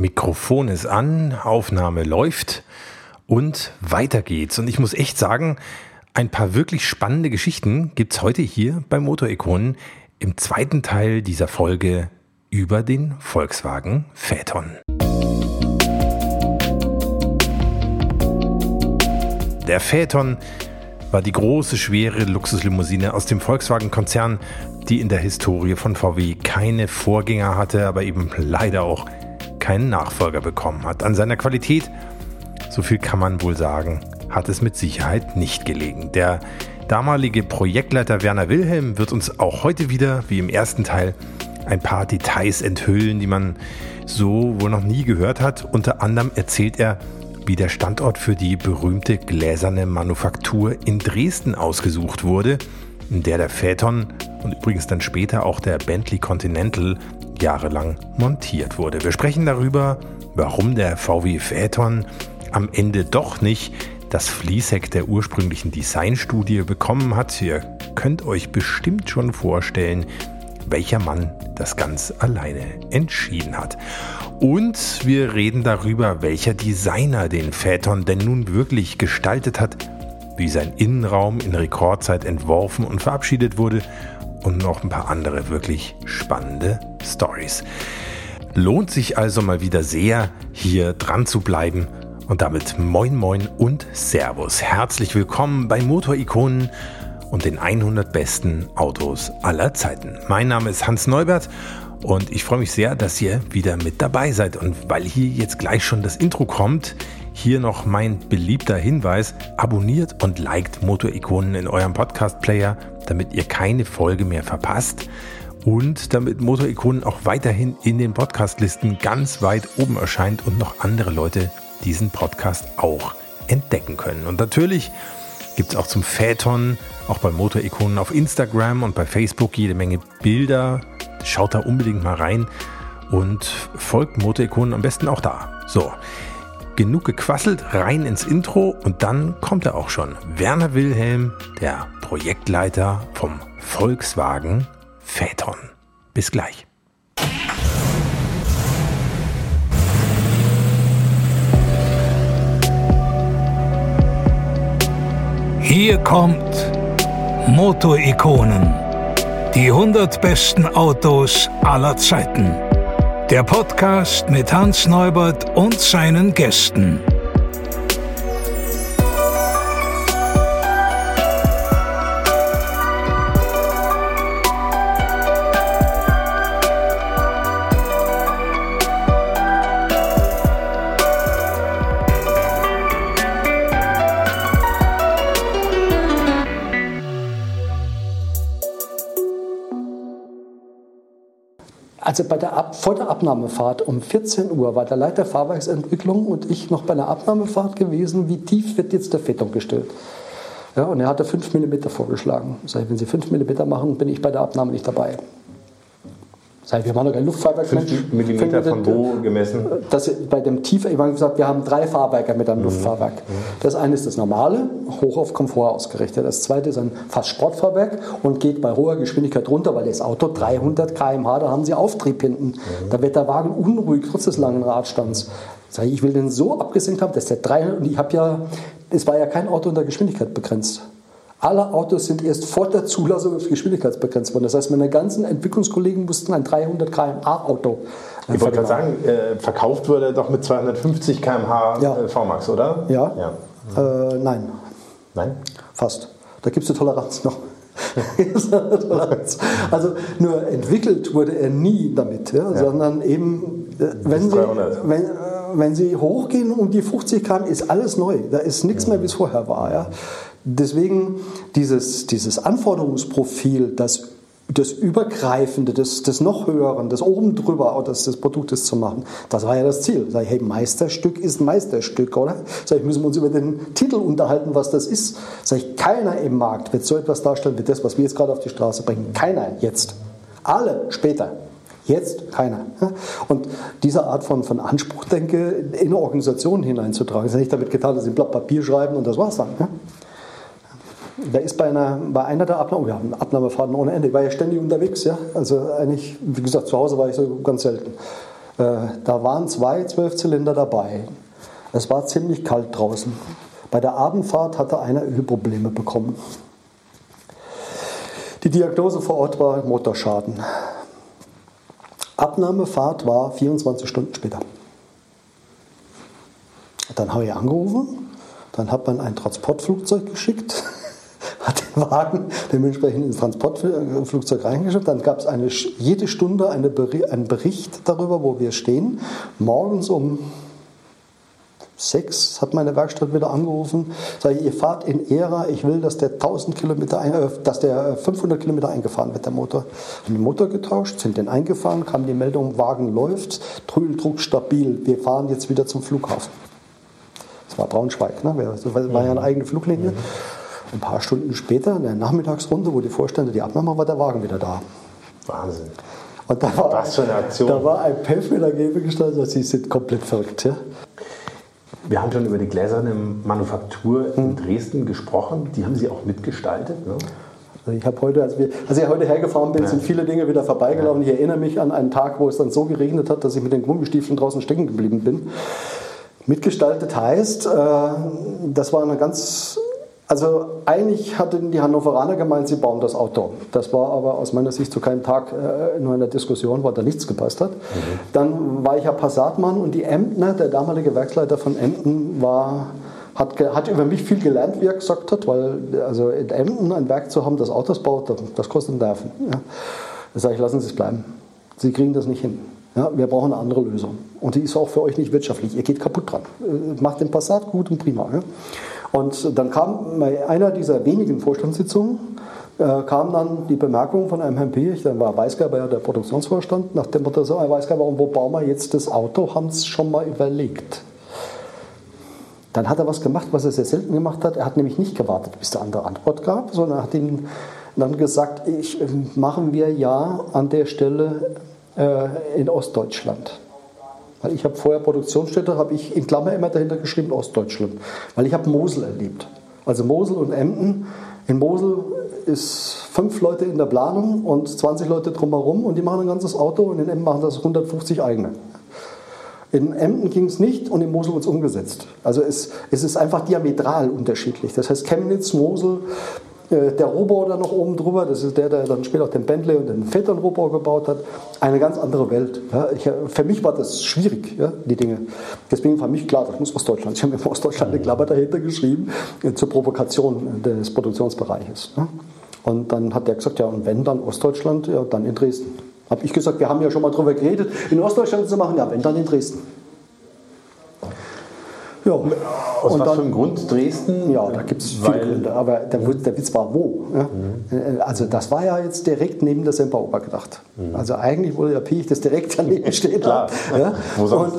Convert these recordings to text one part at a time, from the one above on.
Mikrofon ist an, Aufnahme läuft und weiter geht's. Und ich muss echt sagen, ein paar wirklich spannende Geschichten gibt's heute hier bei Motorikonen im zweiten Teil dieser Folge über den Volkswagen Phaeton. Der Phaeton war die große, schwere Luxuslimousine aus dem Volkswagen-Konzern, die in der Historie von VW keine Vorgänger hatte, aber eben leider auch keinen Nachfolger bekommen hat. An seiner Qualität, so viel kann man wohl sagen, hat es mit Sicherheit nicht gelegen. Der damalige Projektleiter Werner Wilhelm wird uns auch heute wieder, wie im ersten Teil, ein paar Details enthüllen, die man so wohl noch nie gehört hat. Unter anderem erzählt er, wie der Standort für die berühmte gläserne Manufaktur in Dresden ausgesucht wurde, in der der Phaeton und übrigens dann später auch der Bentley Continental jahrelang montiert wurde. Wir sprechen darüber, warum der VW Phaeton am Ende doch nicht das Fließheck der ursprünglichen Designstudie bekommen hat. Ihr könnt euch bestimmt schon vorstellen, welcher Mann das ganz alleine entschieden hat. Und wir reden darüber, welcher Designer den Phaeton denn nun wirklich gestaltet hat, wie sein Innenraum in Rekordzeit entworfen und verabschiedet wurde und noch ein paar andere wirklich spannende Stories. Lohnt sich also mal wieder sehr, hier dran zu bleiben. Und damit moin moin und Servus. Herzlich willkommen bei Motorikonen und den 100 besten Autos aller Zeiten. Mein Name ist Hans Neubert und ich freue mich sehr, dass ihr wieder mit dabei seid. Und weil hier jetzt gleich schon das Intro kommt, hier noch mein beliebter Hinweis. Abonniert und liked Motorikonen in eurem Podcast-Player, damit ihr keine Folge mehr verpasst und damit Motorikonen auch weiterhin in den Podcast-Listen ganz weit oben erscheint und noch andere Leute diesen Podcast auch entdecken können. Und natürlich gibt es auch zum Phaeton, auch bei Motorikonen auf Instagram und bei Facebook jede Menge Bilder. Schaut da unbedingt mal rein und folgt Motorikonen am besten auch da. So, genug gequasselt, rein ins Intro und dann kommt er auch schon. Werner Wilhelm, der Projektleiter vom Volkswagen Phaeton. Bis gleich. Hier kommt Motorikonen. Die 100 besten Autos aller Zeiten. Der Podcast mit Hans Neubert und seinen Gästen. Also bei der Ab vor der Abnahmefahrt um 14 Uhr war der Leiter Fahrwerksentwicklung und ich noch bei einer Abnahmefahrt gewesen, wie tief wird jetzt der Fettung gestellt. Ja, und er hatte 5 mm vorgeschlagen. Sag ich, wenn Sie 5 mm machen, bin ich bei der Abnahme nicht dabei. Sag ich, wir machen doch kein Luftfahrwerk. 5 mm von wo gemessen? Das, bei dem Tiefer, ich habe gesagt, wir haben drei Fahrwerke mit einem mhm. Luftfahrwerk. Mhm. Das eine ist das normale, hoch auf Komfort ausgerichtet. Das zweite ist ein fast Sportfahrwerk und geht bei hoher Geschwindigkeit runter, weil das Auto 300 km/h, da haben Sie Auftrieb hinten. Mhm. Da wird der Wagen unruhig trotz des langen Radstands. Sag ich, ich will den so abgesenkt haben, dass der 300, und ich habe ja, es war ja kein Auto unter Geschwindigkeit begrenzt. Alle Autos sind erst vor der Zulassung auf Geschwindigkeitsbegrenzt worden. Das heißt, meine ganzen Entwicklungskollegen mussten ein 300 km/h Auto. Äh, ich wollte gerade sagen, äh, verkauft wurde doch mit 250 km/h ja. äh, VMAX, oder? Ja. ja. Äh, nein. Nein? Fast. Da gibt es eine Toleranz noch. also nur entwickelt wurde er nie damit, ja, ja. sondern eben, äh, wenn Sie, wenn, wenn Sie hochgehen um die 50 km, ist alles neu. Da ist nichts mehr, wie es vorher war. Ja. Deswegen dieses, dieses Anforderungsprofil, das das Übergreifende, das, das noch Höheren, das oben drüber des, des Produktes zu machen, das war ja das Ziel. Sag ich, hey, Meisterstück ist Meisterstück, oder? Sag ich, müssen wir uns über den Titel unterhalten, was das ist. Sag ich, keiner im Markt wird so etwas darstellen wie das, was wir jetzt gerade auf die Straße bringen. Keiner jetzt. Alle später. Jetzt keiner. Und diese Art von, von Anspruch, denke, in eine Organisation hineinzutragen, ist ja nicht damit getan, dass sie ein Blatt Papier schreiben und das war's dann. Da ist bei einer, bei einer der Abnahmen, wir haben Abnahmefahrten ohne Ende, ich war ja ständig unterwegs, ja. Also eigentlich, wie gesagt, zu Hause war ich so ganz selten. da waren zwei Zwölfzylinder dabei. Es war ziemlich kalt draußen. Bei der Abendfahrt hatte einer Ölprobleme bekommen. Die Diagnose vor Ort war Motorschaden. Abnahmefahrt war 24 Stunden später. Dann habe ich angerufen, dann hat man ein Transportflugzeug geschickt, hat den Wagen dementsprechend ins Transportflugzeug reingeschickt. Dann gab es eine, jede Stunde eine, einen Bericht darüber, wo wir stehen. Morgens um sechs hat meine Werkstatt wieder angerufen, sage ich, ihr fahrt in Ära, ich will, dass der 1000 Kilometer, äh, dass der 500 Kilometer eingefahren wird, der Motor. Haben den Motor getauscht, sind den eingefahren, kam die Meldung, Wagen läuft, Trübeldruck stabil, wir fahren jetzt wieder zum Flughafen. Das war Braunschweig, ne? das war ja eine eigene Fluglinie. Ein paar Stunden später, in der Nachmittagsrunde, wo die Vorstände die Abnahme war der Wagen wieder da. Wahnsinn. Und da war, Was für eine Aktion. Da war ein mit dagegen gestanden, sie sind komplett verrückt. Ja? Wir haben schon über die gläserne Manufaktur in Dresden gesprochen. Die haben Sie auch mitgestaltet. Ne? Also ich habe heute, als, wir, als ich heute hergefahren bin, ja. sind viele Dinge wieder vorbeigelaufen. Ich erinnere mich an einen Tag, wo es dann so geregnet hat, dass ich mit den Gummistiefeln draußen stecken geblieben bin. Mitgestaltet heißt, äh, das war eine ganz also eigentlich hatten die Hannoveraner gemeint, sie bauen das Auto. Das war aber aus meiner Sicht zu keinem Tag äh, nur in der Diskussion, weil da nichts gepasst hat. Mhm. Dann war ich ja Passatmann und die Emdner, der damalige Werksleiter von Emden, war, hat, hat über mich viel gelernt, wie er gesagt hat, weil also in Emden ein Werk zu haben, das Autos baut, das kostet Nerven. Ja. Da sage ich, lassen Sie es bleiben. Sie kriegen das nicht hin. Ja, wir brauchen eine andere Lösung. Und die ist auch für euch nicht wirtschaftlich. Ihr geht kaputt dran. Äh, macht den Passat gut und prima. Ja. Und dann kam bei einer dieser wenigen Vorstandssitzungen, äh, kam dann die Bemerkung von einem Herrn Piech, dann war Weisgerber ja der Produktionsvorstand, nach dem Motto, so, Herr Weisgerber, wo bauen wir jetzt das Auto? Haben Sie es schon mal überlegt? Dann hat er was gemacht, was er sehr selten gemacht hat. Er hat nämlich nicht gewartet, bis der andere Antwort gab, sondern er hat ihm dann gesagt, ich, äh, machen wir ja an der Stelle äh, in Ostdeutschland. Weil ich habe vorher Produktionsstätte, habe ich in Klammer immer dahinter geschrieben Ostdeutschland. Weil ich habe Mosel erlebt. Also Mosel und Emden. In Mosel ist fünf Leute in der Planung und 20 Leute drumherum und die machen ein ganzes Auto und in Emden machen das 150 eigene. In Emden ging es nicht und in Mosel wird es umgesetzt. Also es, es ist einfach diametral unterschiedlich. Das heißt, Chemnitz, Mosel, der Rohbau da noch oben drüber, das ist der, der dann später auch den Bentley und den Phaeton Rohbau gebaut hat. Eine ganz andere Welt. Ich, äh, für mich war das schwierig, die Dinge. Deswegen war mich klar, das muss Ostdeutschland. Ich habe mir Ostdeutschland eine Klammer dahinter geschrieben, äh, zur Provokation des Produktionsbereiches. Ja. Und dann hat der gesagt, ja, und wenn dann Ostdeutschland, ja, dann in Dresden. Habe ich gesagt, wir haben ja schon mal darüber geredet, in Ostdeutschland zu machen, ja, wenn dann in Dresden. Ja. Aus und was dann, für einem Grund Dresden? Ja, da gibt es viele Gründe, aber der, der, Witz war wo. Ja? Mhm. Also das war ja jetzt direkt neben der Semperoper gedacht. Mhm. Also eigentlich wollte der Piech das direkt daneben stehen. Klar. Ja? Und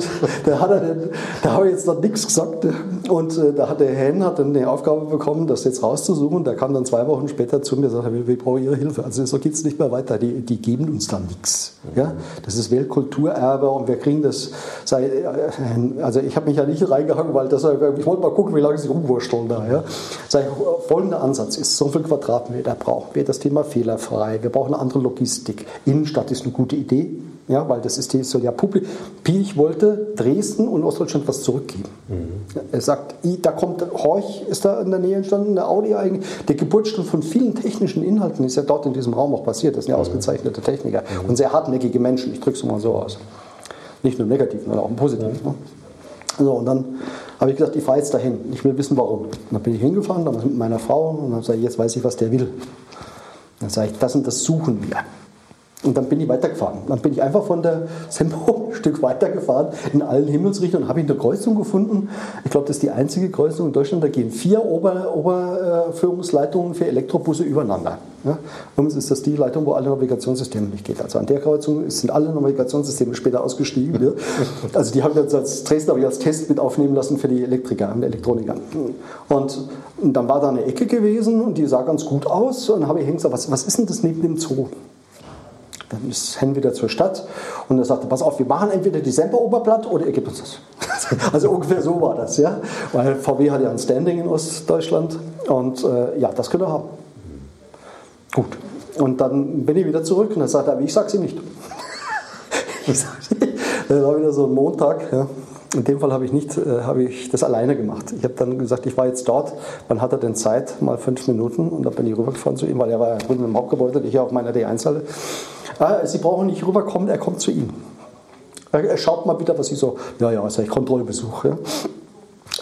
da hat er den, da habe ich jetzt noch nichts gesagt. Und äh, da hat der Hen hat dann die Aufgabe bekommen, das jetzt rauszusuchen. Der kam dann zwei Wochen später zu mir und sagte, wir, wir brauchen Ihre Hilfe. Also so geht es nicht mehr weiter. Die, die geben uns dann nichts. Mhm. Ja? Das ist Weltkulturerbe und wir kriegen das. Sei, äh, also ich habe mich ja nicht reingehangen, weil das, ich wollte mal gucken, wie lange sie rumwursteln da. Ja. Ich, folgender Ansatz ist, so viel Quadratmeter brauchen wir, das Thema fehlerfrei, wir brauchen eine andere Logistik. Innenstadt ist eine gute Idee, ja, weil das ist die, soll ja publik. Piech wollte Dresden und Ostdeutschland was zurückgeben. Mhm. Er sagt, da kommt, Horch ist da in der Nähe entstanden, der Audi eigentlich. Der Geburtsstunde von vielen technischen Inhalten ist ja dort in diesem Raum auch passiert. Das sind ja mhm. ausgezeichnete Techniker mhm. und sehr hartnäckige Menschen. Ich drücke es mal so aus. Nicht nur im Negativen, sondern auch im Positiven. Mhm. Ne? So, und dann habe ich gesagt, ich fahre jetzt dahin. Ich will wissen, warum. Und dann bin ich hingefahren, damals mit meiner Frau, und dann sage ich, jetzt weiß ich, was der will. Dann sage ich, das und das suchen wir. Und dann bin ich weitergefahren. Dann bin ich einfach von der Sempo ein Stück weitergefahren in allen Himmelsrichtungen und habe eine Kreuzung gefunden. Ich glaube, das ist die einzige Kreuzung in Deutschland. Da gehen vier Ober, Oberführungsleitungen für Elektrobusse übereinander. Ja? Übrigens ist das die Leitung, wo alle Navigationssysteme nicht geht. Also an der Kreuzung sind alle Navigationssysteme später ausgestiegen. Ja? Also die haben wir als Dresden habe ich als Test mit aufnehmen lassen für die Elektriker und Elektroniker. Und dann war da eine Ecke gewesen und die sah ganz gut aus. Und dann habe ich hingesagt, was, was ist denn das neben dem Zoo? Dann ist Hen wieder zur Stadt und er sagte, pass auf, wir machen entweder die Semperoberblatt oder ihr gebt uns das. also ungefähr so war das, ja. Weil VW hat ja ein Standing in Ostdeutschland und äh, ja, das könnt ihr haben. Gut. Und dann bin ich wieder zurück und er sagte, aber ich sag's ihm nicht. ich sag, Das war wieder so ein Montag. Ja. In dem Fall habe ich nicht, äh, habe ich das alleine gemacht. Ich habe dann gesagt, ich war jetzt dort. Wann hat er denn Zeit? Mal fünf Minuten. Und dann bin ich rübergefahren zu ihm, weil er war ja drüben im Hauptgebäude, ich hier auf meiner D1-Halle. Ah, Sie brauchen nicht rüberkommen, er kommt zu Ihnen. Er schaut mal bitte, was ich so, ja, ja, sag ich, Kontrollbesuch. Ja.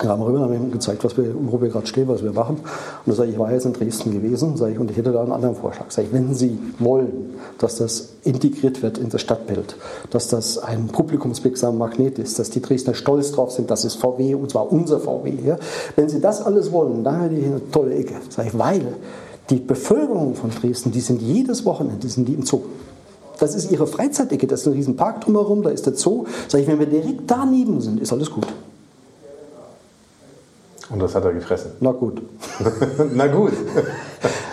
Ja, haben rüber, haben ihm gezeigt, was wir, wo wir gerade stehen, was wir machen. Und dann sage ich, ich war jetzt in Dresden gewesen, sage ich, und ich hätte da einen anderen Vorschlag. Sage ich, wenn Sie wollen, dass das integriert wird in das Stadtbild, dass das ein publikumswirksamer Magnet ist, dass die Dresdner stolz drauf sind, das ist VW und zwar unser VW. Ja. Wenn Sie das alles wollen, dann hätte ich eine tolle Ecke. Sage ich, weil die Bevölkerung von Dresden, die sind jedes Wochenende, sind die im Zoo. Das ist ihre Freizeitecke, das ist ein riesen Park drumherum, da ist der Zoo. Sag ich, wenn wir direkt daneben sind, ist alles gut. Und das hat er gefressen. Na gut. Na gut.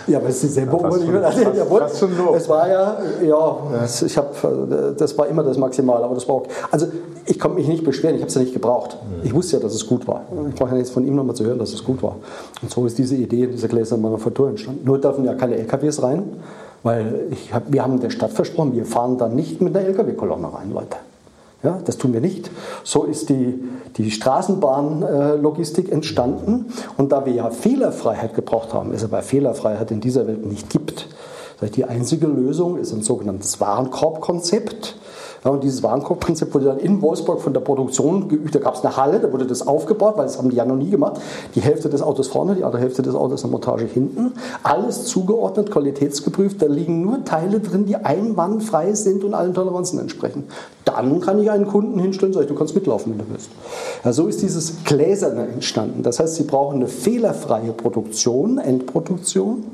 ja, aber es ist selber ja, schon, also, fast, schon Lob. Es war ja, ja, ich habe, das war immer das Maximal, aber das war auch, also ich konnte mich nicht beschweren, ich habe es ja nicht gebraucht. Mhm. Ich wusste ja, dass es gut war. Ich brauche ja jetzt von ihm nochmal zu hören, dass es gut war. Und so ist diese Idee in dieser Gläsermanufaktur entstanden. Nur dürfen ja keine LKWs rein, weil hab, wir haben der Stadt versprochen, wir fahren dann nicht mit einer LKW-Kolonne rein, Leute. Ja, das tun wir nicht. So ist die, die Straßenbahnlogistik entstanden. Und da wir ja Fehlerfreiheit gebraucht haben, es aber Fehlerfreiheit in dieser Welt nicht gibt, die einzige Lösung ist ein sogenanntes Warenkorbkonzept. Ja, und dieses Warenkorbprinzip wurde dann in Wolfsburg von der Produktion geübt. Da gab es eine Halle, da wurde das aufgebaut, weil das haben die ja noch nie gemacht. Die Hälfte des Autos vorne, die andere Hälfte des Autos in der Montage hinten. Alles zugeordnet, qualitätsgeprüft. Da liegen nur Teile drin, die einwandfrei sind und allen Toleranzen entsprechen. Dann kann ich einen Kunden hinstellen und sagen, du kannst mitlaufen, wenn du willst. Ja, so ist dieses Gläserne entstanden. Das heißt, Sie brauchen eine fehlerfreie Produktion, Endproduktion.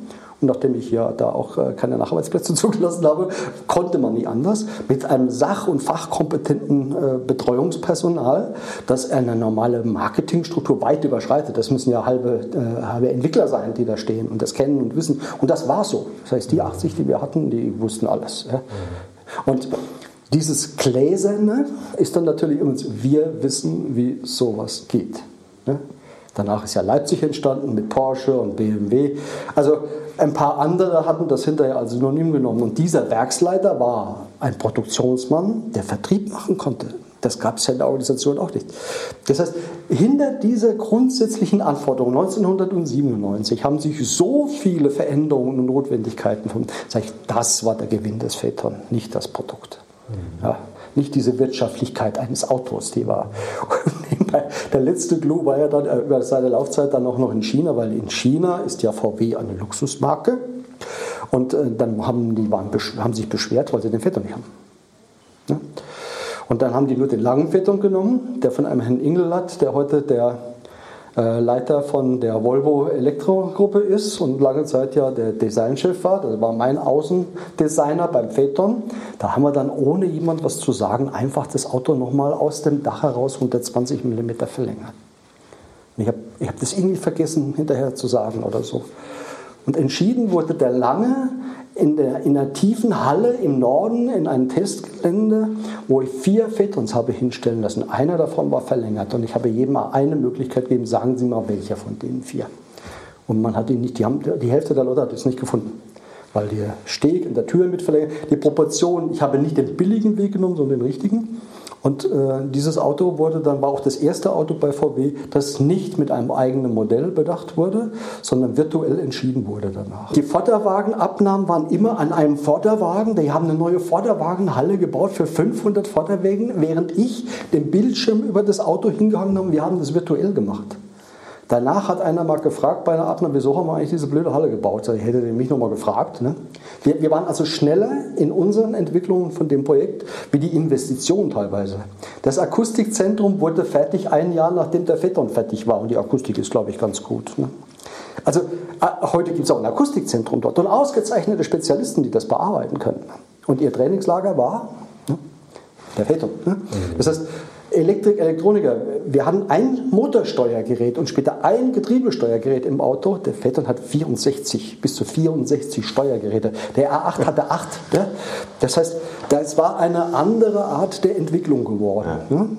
Und nachdem ich ja da auch äh, keine Nacharbeitsplätze zugelassen habe, konnte man nie anders. Mit einem sach- und fachkompetenten äh, Betreuungspersonal, das eine normale Marketingstruktur weit überschreitet. Das müssen ja halbe, äh, halbe Entwickler sein, die da stehen und das kennen und wissen. Und das war so. Das heißt, die 80, die wir hatten, die wussten alles. Und dieses Gläserne ist dann natürlich uns, wir wissen, wie sowas geht. Danach ist ja Leipzig entstanden mit Porsche und BMW. Also ein paar andere hatten das hinterher als Synonym genommen. Und dieser Werksleiter war ein Produktionsmann, der Vertrieb machen konnte. Das gab es ja in der Organisation auch nicht. Das heißt, hinter dieser grundsätzlichen Anforderung 1997 haben sich so viele Veränderungen und Notwendigkeiten von, das war der Gewinn des Phaeton, nicht das Produkt. Mhm. Ja, nicht diese Wirtschaftlichkeit eines Autos, die war. der letzte Clou war ja dann äh, über seine Laufzeit dann auch noch in China, weil in China ist ja VW eine Luxusmarke. Und äh, dann haben die waren, haben sich beschwert, weil sie den Phaeton nicht haben. Und dann haben die nur den langen Phaeton genommen, der von einem Herrn Ingellat, der heute der Leiter von der Volvo Elektrogruppe ist und lange Zeit ja der Designchef war. Das war mein Außendesigner beim Phaeton. Da haben wir dann, ohne jemand was zu sagen, einfach das Auto nochmal aus dem Dach heraus 120 mm verlängert. ich habe ich hab das irgendwie vergessen hinterher zu sagen oder so. Und entschieden wurde der lange in der, in der tiefen Halle im Norden in einem Testgelände, wo ich vier Phaetons habe hinstellen lassen. Einer davon war verlängert und ich habe jedem mal eine Möglichkeit gegeben, sagen Sie mal, welcher von den vier. Und man hat ihn nicht, die, haben, die Hälfte der Leute hat es nicht gefunden. Weil der Steg in der Tür mit verlängert, die Proportion, ich habe nicht den billigen Weg genommen, sondern den richtigen. Und äh, dieses Auto wurde dann war auch das erste Auto bei VW, das nicht mit einem eigenen Modell bedacht wurde, sondern virtuell entschieden wurde danach. Die Vorderwagenabnahmen waren immer an einem Vorderwagen. Die haben eine neue Vorderwagenhalle gebaut für 500 Vorderwagen, während ich den Bildschirm über das Auto hingehangen habe. Wir haben das virtuell gemacht. Danach hat einer mal gefragt bei einer Abnahme, wieso haben wir eigentlich diese blöde Halle gebaut? Ich hätte mich nochmal gefragt. Ne? Wir, wir, waren also schneller in unseren Entwicklungen von dem Projekt wie die Investition teilweise. Das Akustikzentrum wurde fertig ein Jahr nachdem der Phaeton fertig war und die Akustik ist, glaube ich, ganz gut. Ne? Also äh, heute gibt es auch ein Akustikzentrum dort und ausgezeichnete Spezialisten, die das bearbeiten können. Und ihr Trainingslager war ne? der Phaeton. Ne? Das heißt, Elektrik, Elektroniker. Wir hatten ein Motorsteuergerät und später ein Getriebesteuergerät im Auto. Der Phaeton hat 64, bis zu 64 Steuergeräte. Der A8 hatte 8. Ja? Das heißt, das war eine andere Art der Entwicklung geworden. Ne?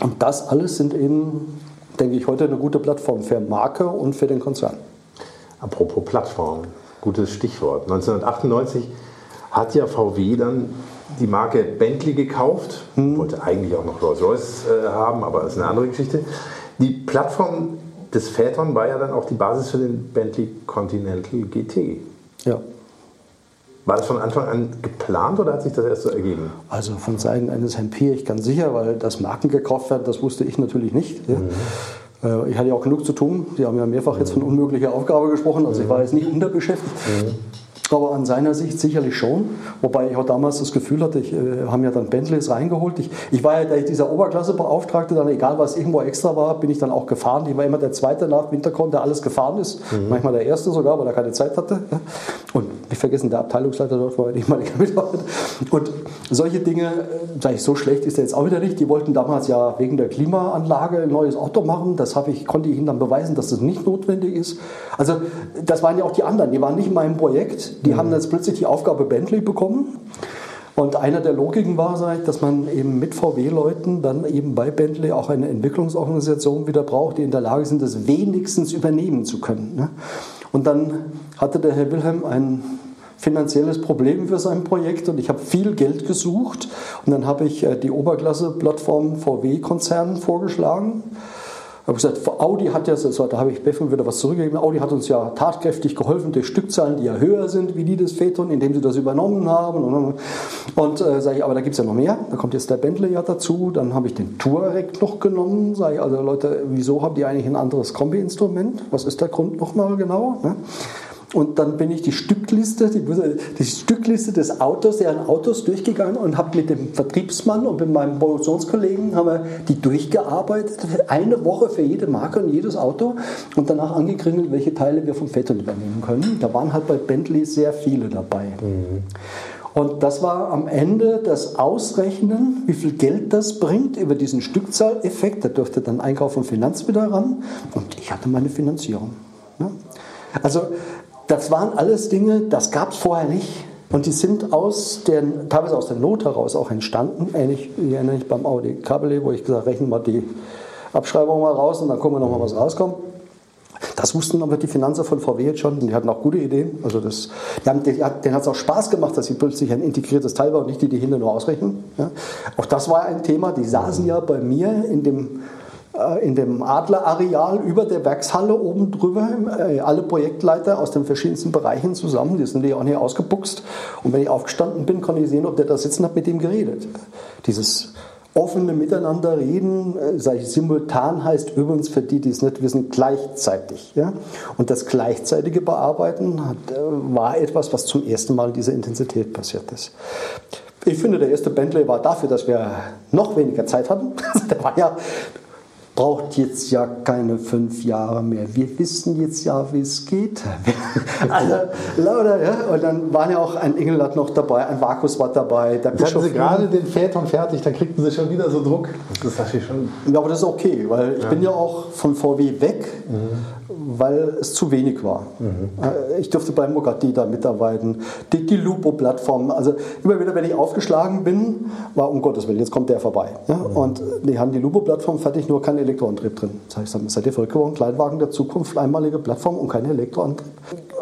Und das alles sind eben, denke ich, heute eine gute Plattform für Marke und für den Konzern. Apropos Plattform, gutes Stichwort. 1998 hat ja VW dann die Marke Bentley gekauft, hm. wollte eigentlich auch noch Rolls-Royce äh, haben, aber das ist eine andere Geschichte. Die Plattform des Phaeton war ja dann auch die Basis für den Bentley Continental GT. Ja. War das von Anfang an geplant oder hat sich das erst so ergeben? Also von Seiten eines Herrn Piech ganz sicher, weil das Marken gekauft werden, das wusste ich natürlich nicht. Mhm. Äh, ich hatte ja auch genug zu tun. Sie haben ja mehrfach jetzt von unmöglicher Aufgabe gesprochen, also ich war jetzt nicht unterbeschäftigt. Mhm aber an seiner Sicht sicherlich schon. Wobei ich auch damals das Gefühl hatte, ich äh, haben ja dann Bentleys reingeholt. Ich, ich war ja dieser Oberklassebeauftragte, dann egal was irgendwo extra war, bin ich dann auch gefahren. Ich war immer der Zweite nach Winterkorn, der alles gefahren ist. Mhm. Manchmal der Erste sogar, weil er keine Zeit hatte. Und nicht vergessen, der Abteilungsleiter dort war nicht mal Mitarbeiter. Und solche Dinge, äh, sage ich, so schlecht ist er jetzt auch wieder nicht. Die wollten damals ja wegen der Klimaanlage ein neues Auto machen. Das ich, konnte ich ihnen dann beweisen, dass das nicht notwendig ist. Also das waren ja auch die anderen, die waren nicht in meinem Projekt die mhm. haben jetzt plötzlich die Aufgabe Bentley bekommen. Und einer der Logiken war, dass man eben mit VW-Leuten dann eben bei Bentley auch eine Entwicklungsorganisation wieder braucht, die in der Lage sind, das wenigstens übernehmen zu können. Ne? Und dann hatte der Herr Wilhelm ein finanzielles Problem für sein Projekt und ich habe viel Geld gesucht und dann habe ich äh, die Oberklasse-Plattform VW-Konzern vorgeschlagen habe gesagt, Audi hat ja, so, da habe ich Beffen wieder was zurückgegeben, Audi hat uns ja tatkräftig geholfen durch Stückzahlen, die ja höher sind wie die des Phaeton, indem sie das übernommen haben. Und, und äh, sage ich, aber da gibt es ja noch mehr, da kommt jetzt der Bentley ja dazu, dann habe ich den Touareg noch genommen, sage ich, also Leute, wieso habt ihr eigentlich ein anderes Kombi-Instrument? Was ist der Grund nochmal genau? Ne? Und dann bin ich die Stückliste, die, die, Stückliste des Autos, deren Autos durchgegangen und habe mit dem Vertriebsmann und mit meinem Produktionskollegen haben wir die durchgearbeitet. Eine Woche für jede Marke und jedes Auto und danach angekringelt, welche Teile wir vom Phaeton übernehmen können. Da waren halt bei Bentley sehr viele dabei. Mhm. Und das war am Ende das Ausrechnen, wie viel Geld das bringt über diesen Stückzahleffekt. Da durfte dann Einkauf und Finanz wieder ran und ich hatte meine Finanzierung. Also das waren alles Dinge, das gab es vorher nicht. Und die sind aus der, teilweise aus der Not heraus auch entstanden. Ähnlich, ich erinnere mich beim Audi Cabriolet, wo ich gesagt habe, rechnen wir die Abschreibung mal raus und dann gucken wir nochmal, was rauskommt. Das wussten aber die Finanzer von VW jetzt schon, die hatten auch gute Ideen. Also das, haben, denen hat es auch Spaß gemacht, dass sie plötzlich ein integriertes Teil war und nicht die, die hinter nur ausrechnen. Ja. Auch das war ein Thema, die saßen ja bei mir in dem in dem Adlerareal über der Werkshalle oben drüber, äh, alle Projektleiter aus den verschiedensten Bereichen zusammen, die sind ja auch nicht ausgebuchst. Und wenn ich aufgestanden bin, konnte ich sehen, ob der da sitzen hat, mit dem geredet. Dieses offene Miteinander reden, äh, sage ich, simultan heißt übrigens für die, die es nicht wissen, gleichzeitig. Ja? Und das gleichzeitige Bearbeiten hat, war etwas, was zum ersten Mal in dieser Intensität passiert ist. Ich finde, der erste Bentley war dafür, dass wir noch weniger Zeit hatten. der war ja braucht jetzt ja keine fünf Jahre mehr. Wir wissen jetzt ja, wie es geht. also, lauter, ja. Und dann waren ja auch ein Engelland noch dabei, ein Vakus war dabei. Der Bischof hatten Sie gerade den Phaeton fertig, da kriegten Sie schon wieder so Druck. Das ist schon. Ja, aber das ist okay, weil ich ja. bin ja auch von VW weg. Mhm weil es zu wenig war. Mhm. Ich durfte bei Mogatti da mitarbeiten, die, die Lupo-Plattform. Also immer wieder, wenn ich aufgeschlagen bin, war um Gottes Willen, jetzt kommt der vorbei. Ja? Mhm. Und die haben die Lupo-Plattform fertig, nur kein Elektroantrieb drin. Das heißt, seid ihr verrückt geworden? Kleinwagen der Zukunft, einmalige Plattform und kein Elektroantrieb.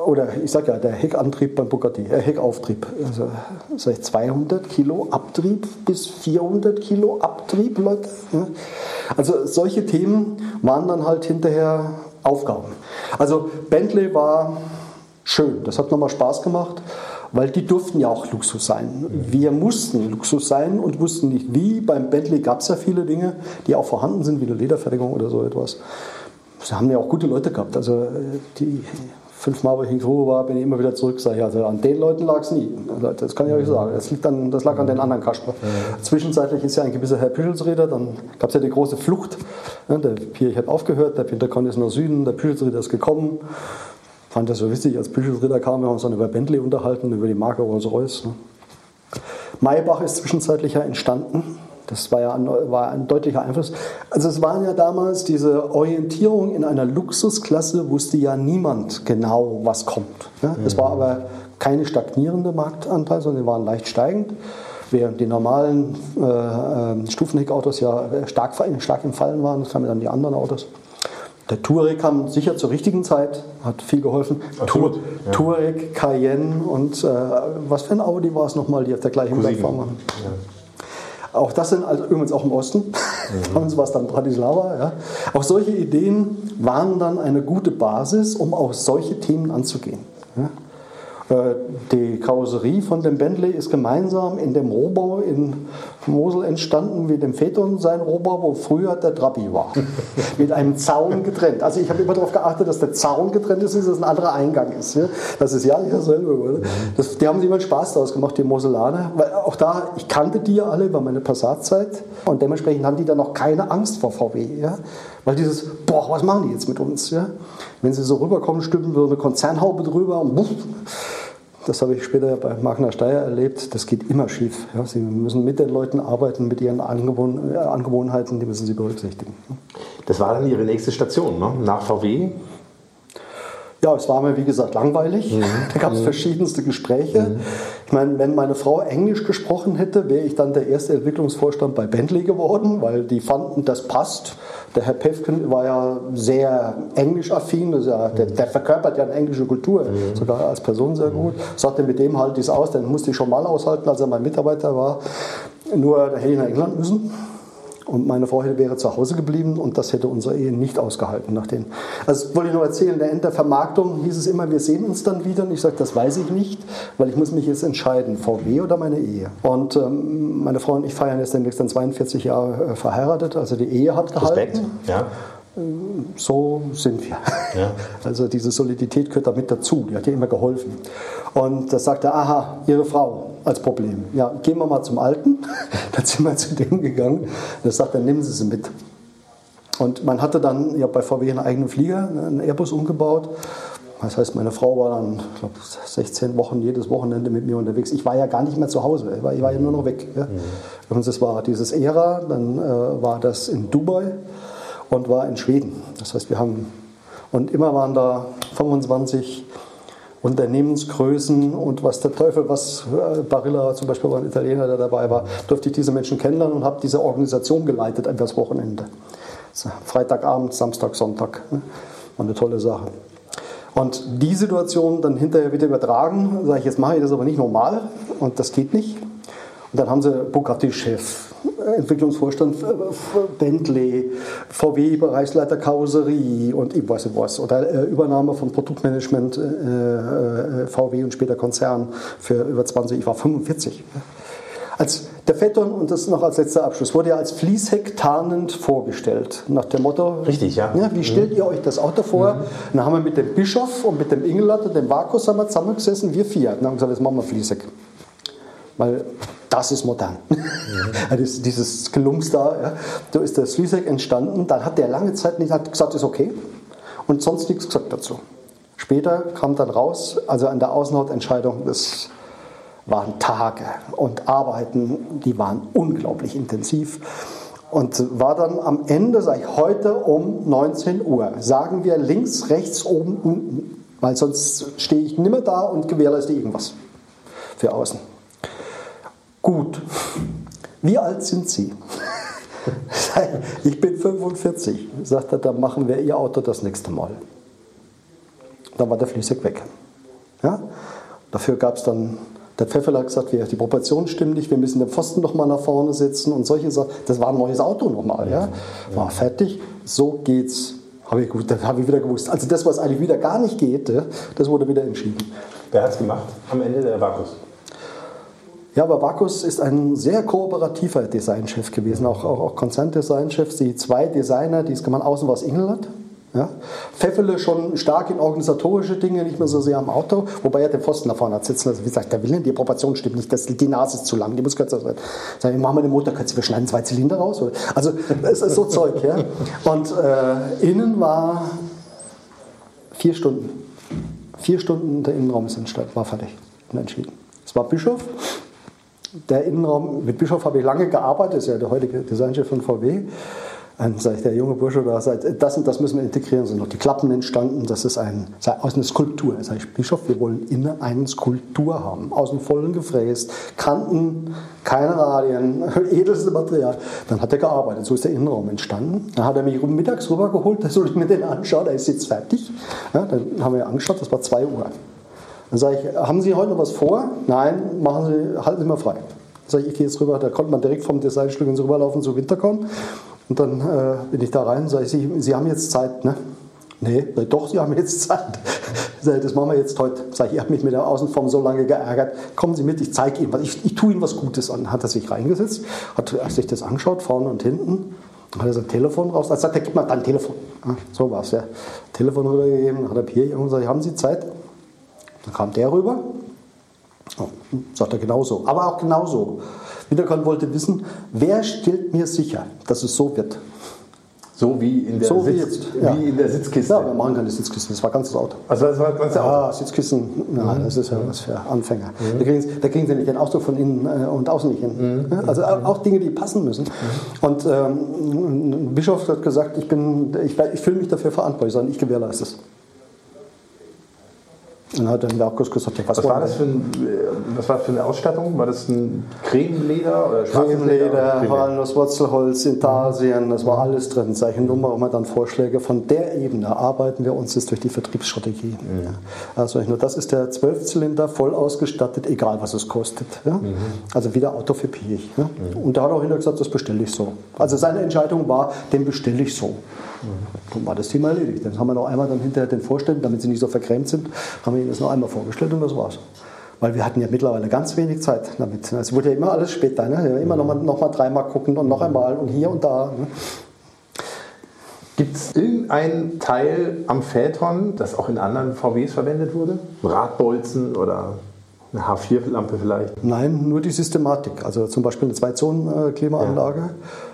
Oder ich sage ja, der Heckantrieb beim Bugatti, äh, Heckauftrieb. Also sag ich, 200 Kilo Abtrieb bis 400 Kilo Abtrieb, Leute. Ja? Also solche Themen waren dann halt hinterher Aufgaben. Also Bentley war schön, das hat nochmal Spaß gemacht, weil die durften ja auch Luxus sein. Wir mussten Luxus sein und wussten nicht wie. Beim Bentley gab es ja viele Dinge, die auch vorhanden sind, wie eine Lederfertigung oder so etwas. Sie haben ja auch gute Leute gehabt. Also die fünfmal, wo ich in Grube war, bin ich immer wieder zurück. Sag ich, also an den Leuten lag es nie. Das kann ich euch sagen. Das, liegt an, das lag an den anderen Kasper. Zwischenzeitlich ist ja ein gewisser Herr Püschelsrieder, dann gab es ja die große Flucht. Der Pierich hat aufgehört, der Pintercon ist nach Süden, der Püschelsrieder ist gekommen. Fand das so witzig, als Püschelsrieder kam, wir haben uns dann über Bentley unterhalten, über die Marke Rolls-Royce. Ne? Maybach ist zwischenzeitlich ja entstanden. Das war ja ein, war ein deutlicher Einfluss. Also es waren ja damals diese Orientierung in einer Luxusklasse, wusste ja niemand genau, was kommt. Ja? Es war aber keine stagnierende Marktanteil, sondern die waren leicht steigend. Während die normalen äh, äh, Stufenheckautos ja stark, stark im Fallen waren, das kamen dann die anderen Autos. Der Touareg kam sicher zur richtigen Zeit, hat viel geholfen. Tour, ja. Touareg, Cayenne und äh, was für ein Audi war es nochmal, die auf der gleichen Plattform waren. Ja. Auch das sind also übrigens auch im Osten. Mhm. Damals war es dann Bratislava. Ja. Auch solche Ideen waren dann eine gute Basis, um auch solche Themen anzugehen. Ja. Äh, die Karosserie von dem Bentley ist gemeinsam in dem Rohbau in Mosel entstanden, wie dem Phaeton sein Rohbau, wo früher der Trabi war. Mit einem Zaun getrennt. Also ich habe immer darauf geachtet, dass der Zaun getrennt ist, dass es ein anderer Eingang ist. Das ist ja nicht dasselbe. Oder? Das, die haben sich immer Spaß daraus gemacht, die Moselaner. Weil auch da, ich kannte die ja alle über meine Passatzeit und dementsprechend haben die dann noch keine Angst vor VW. Ja? Weil dieses, boah, was machen die jetzt mit uns? Ja? Wenn sie so rüberkommen, stülpen so eine Konzernhaube drüber und buff, das habe ich später bei Magna Steyr erlebt. Das geht immer schief. Ja, sie müssen mit den Leuten arbeiten, mit ihren Angewohn Angewohnheiten, die müssen sie berücksichtigen. Das war dann Ihre nächste Station, ne? nach VW? Ja, es war mir wie gesagt langweilig. Mhm. Da gab es mhm. verschiedenste Gespräche. Mhm. Ich meine, wenn meine Frau Englisch gesprochen hätte, wäre ich dann der erste Entwicklungsvorstand bei Bentley geworden, weil die fanden, das passt. Der Herr Pefken war ja sehr englisch-affin, ja, der, der, verkörpert ja eine englische Kultur, mhm. sogar als Person sehr gut. Sagte mit dem halt dies aus, den musste ich schon mal aushalten, als er mein Mitarbeiter war. Nur, da hätte ich nach England müssen. Und meine Frau wäre zu Hause geblieben und das hätte unsere Ehe nicht ausgehalten. Nach den also das wollte ich nur erzählen, der Ende der Vermarktung hieß es immer, wir sehen uns dann wieder. Und ich sage, das weiß ich nicht, weil ich muss mich jetzt entscheiden, VW oder meine Ehe. Und ähm, meine Frau und ich feiern jetzt demnächst dann 42 Jahre äh, verheiratet. Also die Ehe hat gehalten. Respekt, ja. So sind wir. Ja. Also diese Solidität gehört da mit dazu, die hat ihr immer geholfen. Und da sagte er, aha, Ihre Frau als Problem. Ja, gehen wir mal zum Alten. dann sind wir zu dem gegangen. Da sagt er, nehmen Sie sie mit. Und man hatte dann ja bei VW einen eigenen Flieger, einen Airbus umgebaut. Das heißt, meine Frau war dann, ich glaube, 16 Wochen jedes Wochenende mit mir unterwegs. Ich war ja gar nicht mehr zu Hause, ich war, ich war ja nur noch weg. Ja. Mhm. Und das war dieses Ära, dann äh, war das in Dubai und war in Schweden. Das heißt, wir haben, und immer waren da 25 Unternehmensgrößen und was der Teufel, was äh, Barilla zum Beispiel war ein Italiener, der dabei war, durfte ich diese Menschen kennenlernen und habe diese Organisation geleitet an das Wochenende. Freitagabend, Samstag, Sonntag. Ne? War eine tolle Sache. Und die Situation dann hinterher wieder übertragen, sage ich, jetzt mache ich das aber nicht normal und das geht nicht. Und dann haben sie Bugatti-Chef, Entwicklungsvorstand Bentley, VW Bereichsleiter Karosserie und ich weiß nicht was. Oder äh, Übernahme von Produktmanagement äh, äh, VW und später Konzern für über 20, ich war 45. Als der Phaeton, und das noch als letzter Abschluss, wurde ja als Fließheck tarnend vorgestellt. Nach dem Motto: Richtig, ja. ja wie stellt ihr euch das Auto vor? Mhm. Dann haben wir mit dem Bischof und mit dem Ingelert und dem Vakus zusammengesessen, wir vier. Dann haben wir gesagt: Jetzt machen wir Fließheck. Weil das ist modern. Mhm. dieses Gelumps da, ja, da ist der Slisek entstanden. Dann hat der lange Zeit nicht hat gesagt, ist okay und sonst nichts gesagt dazu. Später kam dann raus, also an der Außenhautentscheidung, das waren Tage und Arbeiten, die waren unglaublich intensiv. Und war dann am Ende, sage ich heute um 19 Uhr, sagen wir links, rechts, oben, unten, weil sonst stehe ich nimmer da und gewährleiste irgendwas für außen. Gut. Wie alt sind Sie? ich bin 45. Sagt er, dann machen wir Ihr Auto das nächste Mal. Dann war der Fließig weg. Ja? Dafür gab es dann, der Pfeffer hat gesagt, die Proportionen stimmen nicht, wir müssen den Pfosten nochmal nach vorne setzen und solche Sachen. Das war ein neues Auto nochmal. Ja? War fertig, so geht's. Habe ich, gut, habe ich wieder gewusst. Also das, was eigentlich wieder gar nicht geht, das wurde wieder entschieden. Wer hat es gemacht am Ende der Vakus? Ja, aber Bacchus ist ein sehr kooperativer Designchef gewesen, auch, auch, auch Konzerndesignchef. Die zwei Designer, die es gemacht außen war es Engelland. Ja. Pfeffele schon stark in organisatorische Dinge, nicht mehr so sehr am Auto, wobei er den Pfosten da vorne hat sitzen. Also wie gesagt, der Willen, die Proportion stimmt nicht, das, die Nase ist zu lang, die muss kürzer sein. Sagen, machen wir den Motor kürzer, wir schneiden zwei Zylinder raus. Also es ist so Zeug. Ja. Und äh, innen war vier Stunden. Vier Stunden der Innenraum ist entstanden, war fertig und entschieden. Es war Bischof, der Innenraum, mit Bischof habe ich lange gearbeitet, ist ja der heutige Designchef von VW. Dann sag ich, der junge Bursche da sagt, das und das müssen wir integrieren. Sind noch die Klappen entstanden. Das ist ein, aus einer Skulptur. Sag ich, Bischof, wir wollen innen eine Skulptur haben. Aus dem Vollen gefräst, Kanten, keine Radien, edelste Material. Dann hat er gearbeitet. So ist der Innenraum entstanden. Dann hat er mich mittags rübergeholt, da soll ich mir den anschauen. Er ist jetzt fertig. Ja, dann haben wir angeschaut, das war 2 Uhr. Dann sage ich, haben Sie heute noch was vor? Nein, machen Sie, halten Sie mal frei. Dann sage ich, ich gehe jetzt rüber, da konnte man direkt vom Designstück ins rüberlaufen zu Wintercon. Und dann äh, bin ich da rein und sage ich, Sie, Sie haben jetzt Zeit, ne? Nee, doch, Sie haben jetzt Zeit. Das machen wir jetzt heute. Sag ich, ich habe mich mit der Außenform so lange geärgert. Kommen Sie mit, ich zeige Ihnen was. Ich, ich tue Ihnen was Gutes an. Hat er sich reingesetzt, hat sich das angeschaut, vorne und hinten. Hat er sein Telefon raus. Also sagt er, gib mal dein Telefon. Ja, so war es, ja. Telefon rübergegeben, hat er Bier und gesagt, haben Sie Zeit? Dann kam der rüber. Oh, sagt er genauso. Aber auch genauso. Wiederkorn wollte wissen, wer stellt mir sicher, dass es so wird? So wie in der, so Sitz, wie jetzt, ja. wie in der Sitzkiste. Ja, wir machen keine Sitzkisten, das war ganz das Auto. Also das war ganz Auto? Ja, Sitzkissen, ja, das ist ja was für Anfänger. Mhm. Da, kriegen Sie, da, kriegen Sie, nicht den Ausdruck von innen äh, und außen nicht hin. Mhm. Also auch Dinge, die passen müssen. Mhm. Und ähm, ein Bischof hat gesagt, ich, ich, ich fühle mich dafür verantwortlich, sondern ich gewährleiste es. Und hat dann Markus gesagt, ja, was, was war das für ein, äh, was war für eine Ausstattung? War das ein Cremeleder oder Cremeleder, Walnuss, Wurzelholz, Intarsien, das war alles drin. Nur machen wir dann Vorschläge. Von der Ebene arbeiten wir uns jetzt durch die Vertriebsstrategie. Mhm. Also nur, das ist der Zwölfzylinder, voll ausgestattet, egal was es kostet. Ja? Mhm. Also wieder Auto für Piech. Ja? Mhm. Und da hat auch hinterher gesagt, das bestelle ich so. Also seine Entscheidung war, den bestelle ich so. Dann war das Thema erledigt. Dann haben wir noch einmal dann hinterher den Vorständen, damit sie nicht so vergrämt sind, haben wir ihnen das noch einmal vorgestellt und das war's. Weil wir hatten ja mittlerweile ganz wenig Zeit damit. Es wurde ja immer alles später. Ne? Immer noch mal, noch mal dreimal gucken und noch einmal und hier und da. Ne? Gibt es irgendein Teil am Phaeton, das auch in anderen VWs verwendet wurde? Radbolzen oder eine H4-Lampe vielleicht? Nein, nur die Systematik. Also zum Beispiel eine Zwei-Zonen-Klimaanlage.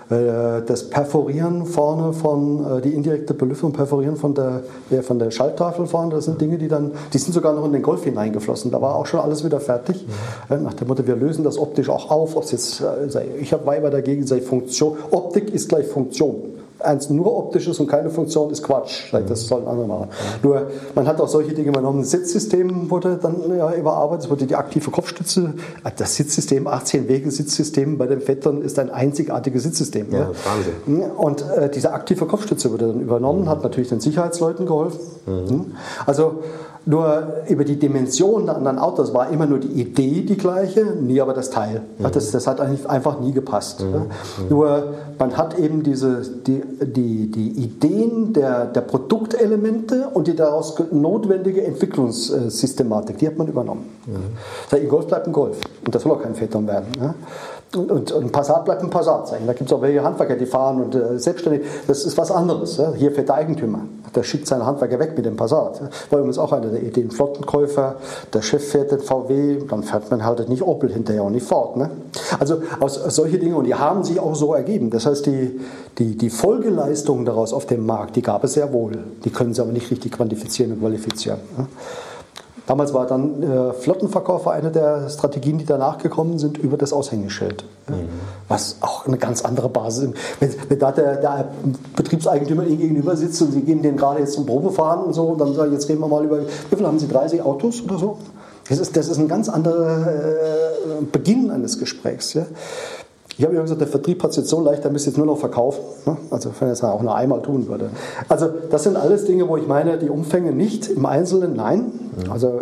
Ja. Äh, das Perforieren vorne von, äh, die indirekte Belüftung, Perforieren von der, von der Schalttafel vorne, das sind Dinge, die dann, die sind sogar noch in den Golf hineingeflossen. Da war auch schon alles wieder fertig. Ja. Nach dem Motto, wir lösen das optisch auch auf. Jetzt, äh, ich habe Weiber dagegen, sei Funktion. Optik ist gleich Funktion eins nur optisch ist und keine Funktion ist Quatsch. Das sollen andere machen. Nur, man hat auch solche Dinge übernommen. Das Sitzsystem wurde dann ja, überarbeitet, es wurde die aktive Kopfstütze. Das Sitzsystem, 18 Wege Sitzsystem bei den Vettern ist ein einzigartiges Sitzsystem. Ja, ne? Wahnsinn. Und äh, diese aktive Kopfstütze wurde dann übernommen, hat natürlich den Sicherheitsleuten geholfen. Mhm. Also nur über die Dimension der anderen Autos war immer nur die Idee die gleiche, nie aber das Teil. Mhm. Das, das, hat einfach nie gepasst. Mhm. Nur man hat eben diese, die, die, die Ideen der, der Produktelemente und die daraus notwendige Entwicklungssystematik, die hat man übernommen. Mhm. Ein Golf bleibt ein Golf und das soll auch kein Phaeton werden. Ne? Und, ein Passat bleibt ein Passat. Da gibt es auch welche Handwerker, die fahren und äh, selbstständig. Das ist was anderes. Ja? Hier fährt der Eigentümer. Der schickt seine Handwerker weg mit dem Passat. War übrigens auch eine der Ideen. Flottenkäufer, der Chef fährt den VW, dann fährt man halt nicht Opel hinterher und nicht Ford. Ne? Also aus, aus solche Dinge, und die haben sich auch so ergeben. Das heißt, die, die, die Folgeleistungen daraus auf dem Markt, die gab es sehr wohl. Die können sie aber nicht richtig quantifizieren und qualifizieren. Ne? Damals war dann äh, Flottenverkauf eine der Strategien, die danach gekommen sind, über das Aushängeschild. Mhm. Was auch eine ganz andere Basis ist. Wenn, wenn da der, der, Betriebseigentümer Ihnen gegenüber sitzt und Sie gehen den gerade jetzt zum Probefahren und so, und dann sagen, jetzt reden wir mal über, wie viel haben Sie, 30 Autos oder so? Das ist, das ist ein ganz anderer äh, Beginn eines Gesprächs. Ja? Ich habe ja gesagt, der Vertrieb hat es jetzt so leicht, er müsste jetzt nur noch verkaufen. Ne? Also wenn er es auch nur einmal tun würde. Also das sind alles Dinge, wo ich meine, die Umfänge nicht im Einzelnen, nein. Also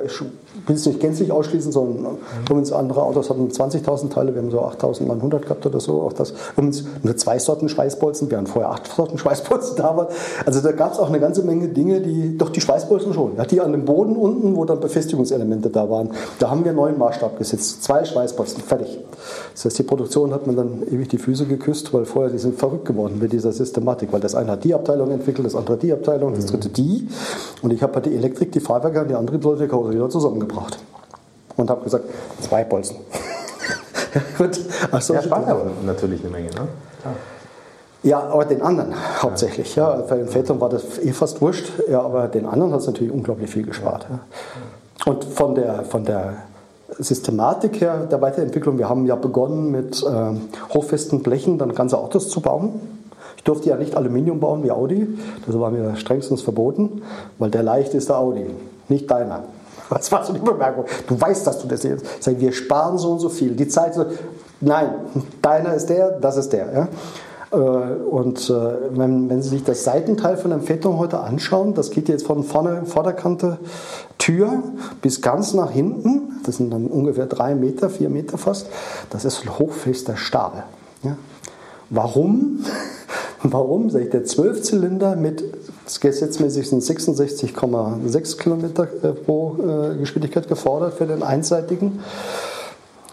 will es nicht gänzlich ausschließen, sondern übrigens andere Autos hatten 20.000 Teile, wir haben so 8.000 mal 100 gehabt oder so. Auch das übrigens nur zwei Sorten Schweißbolzen, wir hatten vorher acht Sorten Schweißbolzen da waren. Also da gab es auch eine ganze Menge Dinge, die, doch die Schweißbolzen schon, ja, die an dem Boden unten, wo dann Befestigungselemente da waren, da haben wir einen neuen Maßstab gesetzt. Zwei Schweißbolzen, fertig. Das heißt, die Produktion hat man dann ewig die Füße geküsst, weil vorher die sind verrückt geworden mit dieser Systematik, weil das eine hat die Abteilung entwickelt, das andere die Abteilung, das dritte die. Und ich habe halt die Elektrik, die Fahrwerke und die Antriebsleute der Karosserie zusammengebracht und habe gesagt, zwei Bolzen. Gut. Ach ja, spart aber natürlich eine Menge, ne? Klar. Ja, aber den anderen hauptsächlich. Ja. ja. Bei den Vätern war das eh fast wurscht, ja, aber den anderen hat es natürlich unglaublich viel gespart. Ja. Und von der, von der Systematik her der Weiterentwicklung, wir haben ja begonnen mit äh, hochfesten Blechen dann ganze Autos zu bauen durfte ja nicht Aluminium bauen wie Audi. Das war mir strengstens verboten, weil der leicht ist der Audi, nicht deiner. Was war so die Bemerkung? Du weißt, dass du das jetzt. Sag, wir sparen so und so viel. Die Zeit nein, deiner ist der, das ist der. Ja? Äh, und äh, wenn, wenn, Sie sich das Seitenteil von einem Phaeton heute anschauen, das geht jetzt von vorne, Vorderkante Tür bis ganz nach hinten, das sind dann ungefähr drei Meter, vier Meter fast, das ist hochfester Stahl. Ja? Warum? Warum? Sag ich, der Zwölfzylinder mit gesetzmäßig 66,6 Kilometer äh, pro Geschwindigkeit gefordert für den einseitigen.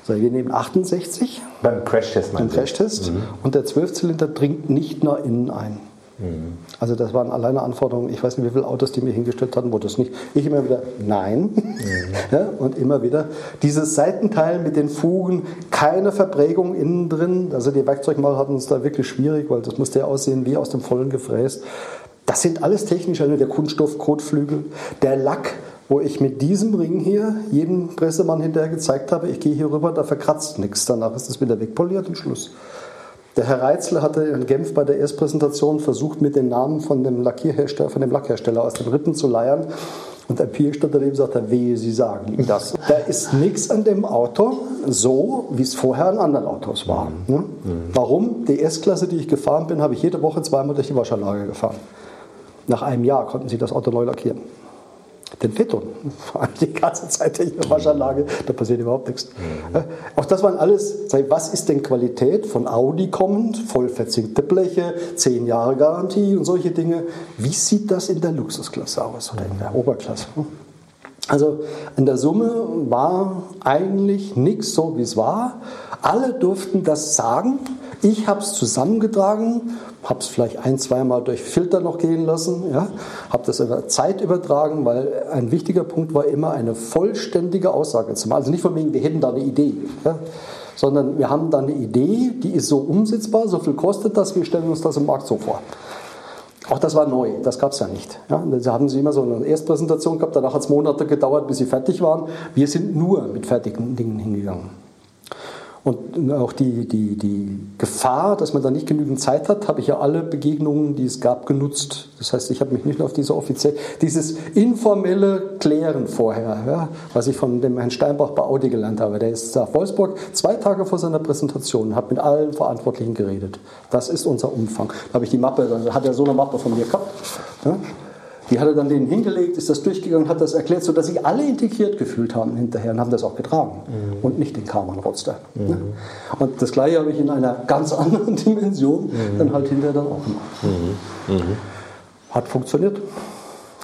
So, wir nehmen 68. Beim Crashtest Beim Crashtest. Mhm. Und der Zwölfzylinder dringt nicht nach innen ein. Mhm. Also das waren alleine Anforderungen, ich weiß nicht, wie viele Autos die mir hingestellt hatten, wo das nicht. Ich immer wieder, nein. Mhm. ja, und immer wieder dieses Seitenteil mit den Fugen, keine Verprägung innen drin. Also die Werkzeugmacher hatten es da wirklich schwierig, weil das musste ja aussehen wie aus dem Vollen gefräst. Das sind alles technisch, also der Kunststoff-Kotflügel, der Lack, wo ich mit diesem Ring hier jedem Pressemann hinterher gezeigt habe, ich gehe hier rüber, da verkratzt nichts. Danach ist es wieder wegpoliert und Schluss. Der Herr Reitzler hatte in Genf bei der Erstpräsentation versucht, mit den Namen von dem Lackierhersteller, von dem Lackhersteller aus den Rippen zu leiern. Und der Pier stand daneben und sagte, wehe, Sie sagen ihm das. Da ist nichts an dem Auto so, wie es vorher an anderen Autos war. Mhm. Ne? Warum? Die S-Klasse, die ich gefahren bin, habe ich jede Woche zweimal durch die Waschanlage gefahren. Nach einem Jahr konnten Sie das Auto neu lackieren den Phaeton. Die ganze Zeit in der Waschanlage, da passiert überhaupt nichts. Mhm. Auch das waren alles, was ist denn Qualität von Audi kommend, voll verzinkte Bleche, 10 Jahre Garantie und solche Dinge. Wie sieht das in der Luxusklasse aus oder in der Oberklasse? Also in der Summe war eigentlich nichts so, wie es war. Alle durften das sagen. Ich habe es zusammengetragen, habe es vielleicht ein, zweimal durch Filter noch gehen lassen, ja, habe das über Zeit übertragen, weil ein wichtiger Punkt war immer eine vollständige Aussage zu machen. Also nicht von wegen, wir hätten da eine Idee, ja, sondern wir haben da eine Idee, die ist so umsetzbar, so viel kostet das, wir stellen uns das im Markt so vor. Auch das war neu, das gab es ja nicht. Ja, da hatten sie immer so eine Erstpräsentation gehabt, danach hat es Monate gedauert, bis sie fertig waren. Wir sind nur mit fertigen Dingen hingegangen. Und auch die, die, die Gefahr, dass man da nicht genügend Zeit hat, habe ich ja alle Begegnungen, die es gab, genutzt. Das heißt, ich habe mich nicht nur auf diese offiziell, dieses informelle Klären vorher, ja, was ich von dem Herrn Steinbach bei Audi gelernt habe. Der ist nach Wolfsburg zwei Tage vor seiner Präsentation hat mit allen Verantwortlichen geredet. Das ist unser Umfang. Da habe ich die Mappe, da hat er so eine Mappe von mir gehabt. Ja. Die hat er dann denen hingelegt, ist das durchgegangen, hat das erklärt, sodass sich alle integriert gefühlt haben hinterher und haben das auch getragen mhm. und nicht den Karmann-Roadster. Mhm. Ne? Und das gleiche habe ich in einer ganz anderen Dimension mhm. dann halt hinterher dann auch gemacht. Mhm. Mhm. Hat funktioniert,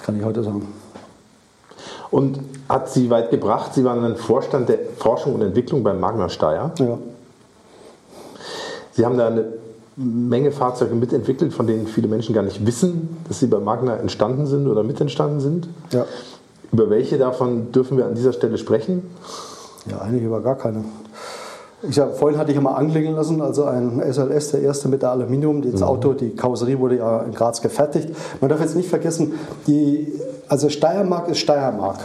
kann ich heute sagen. Und hat Sie weit gebracht? Sie waren dann Vorstand der Forschung und Entwicklung beim Magna Steyr. Ja. Sie haben da eine Menge Fahrzeuge mitentwickelt, von denen viele Menschen gar nicht wissen, dass sie bei Magna entstanden sind oder mitentstanden sind. Ja. Über welche davon dürfen wir an dieser Stelle sprechen? Ja, eigentlich über gar keine. Ich sag, vorhin hatte ich immer anklingen lassen, also ein SLS, der erste mit der Aluminium. Das mhm. Auto, die Karosserie wurde ja in Graz gefertigt. Man darf jetzt nicht vergessen, die, also Steiermark ist Steiermark.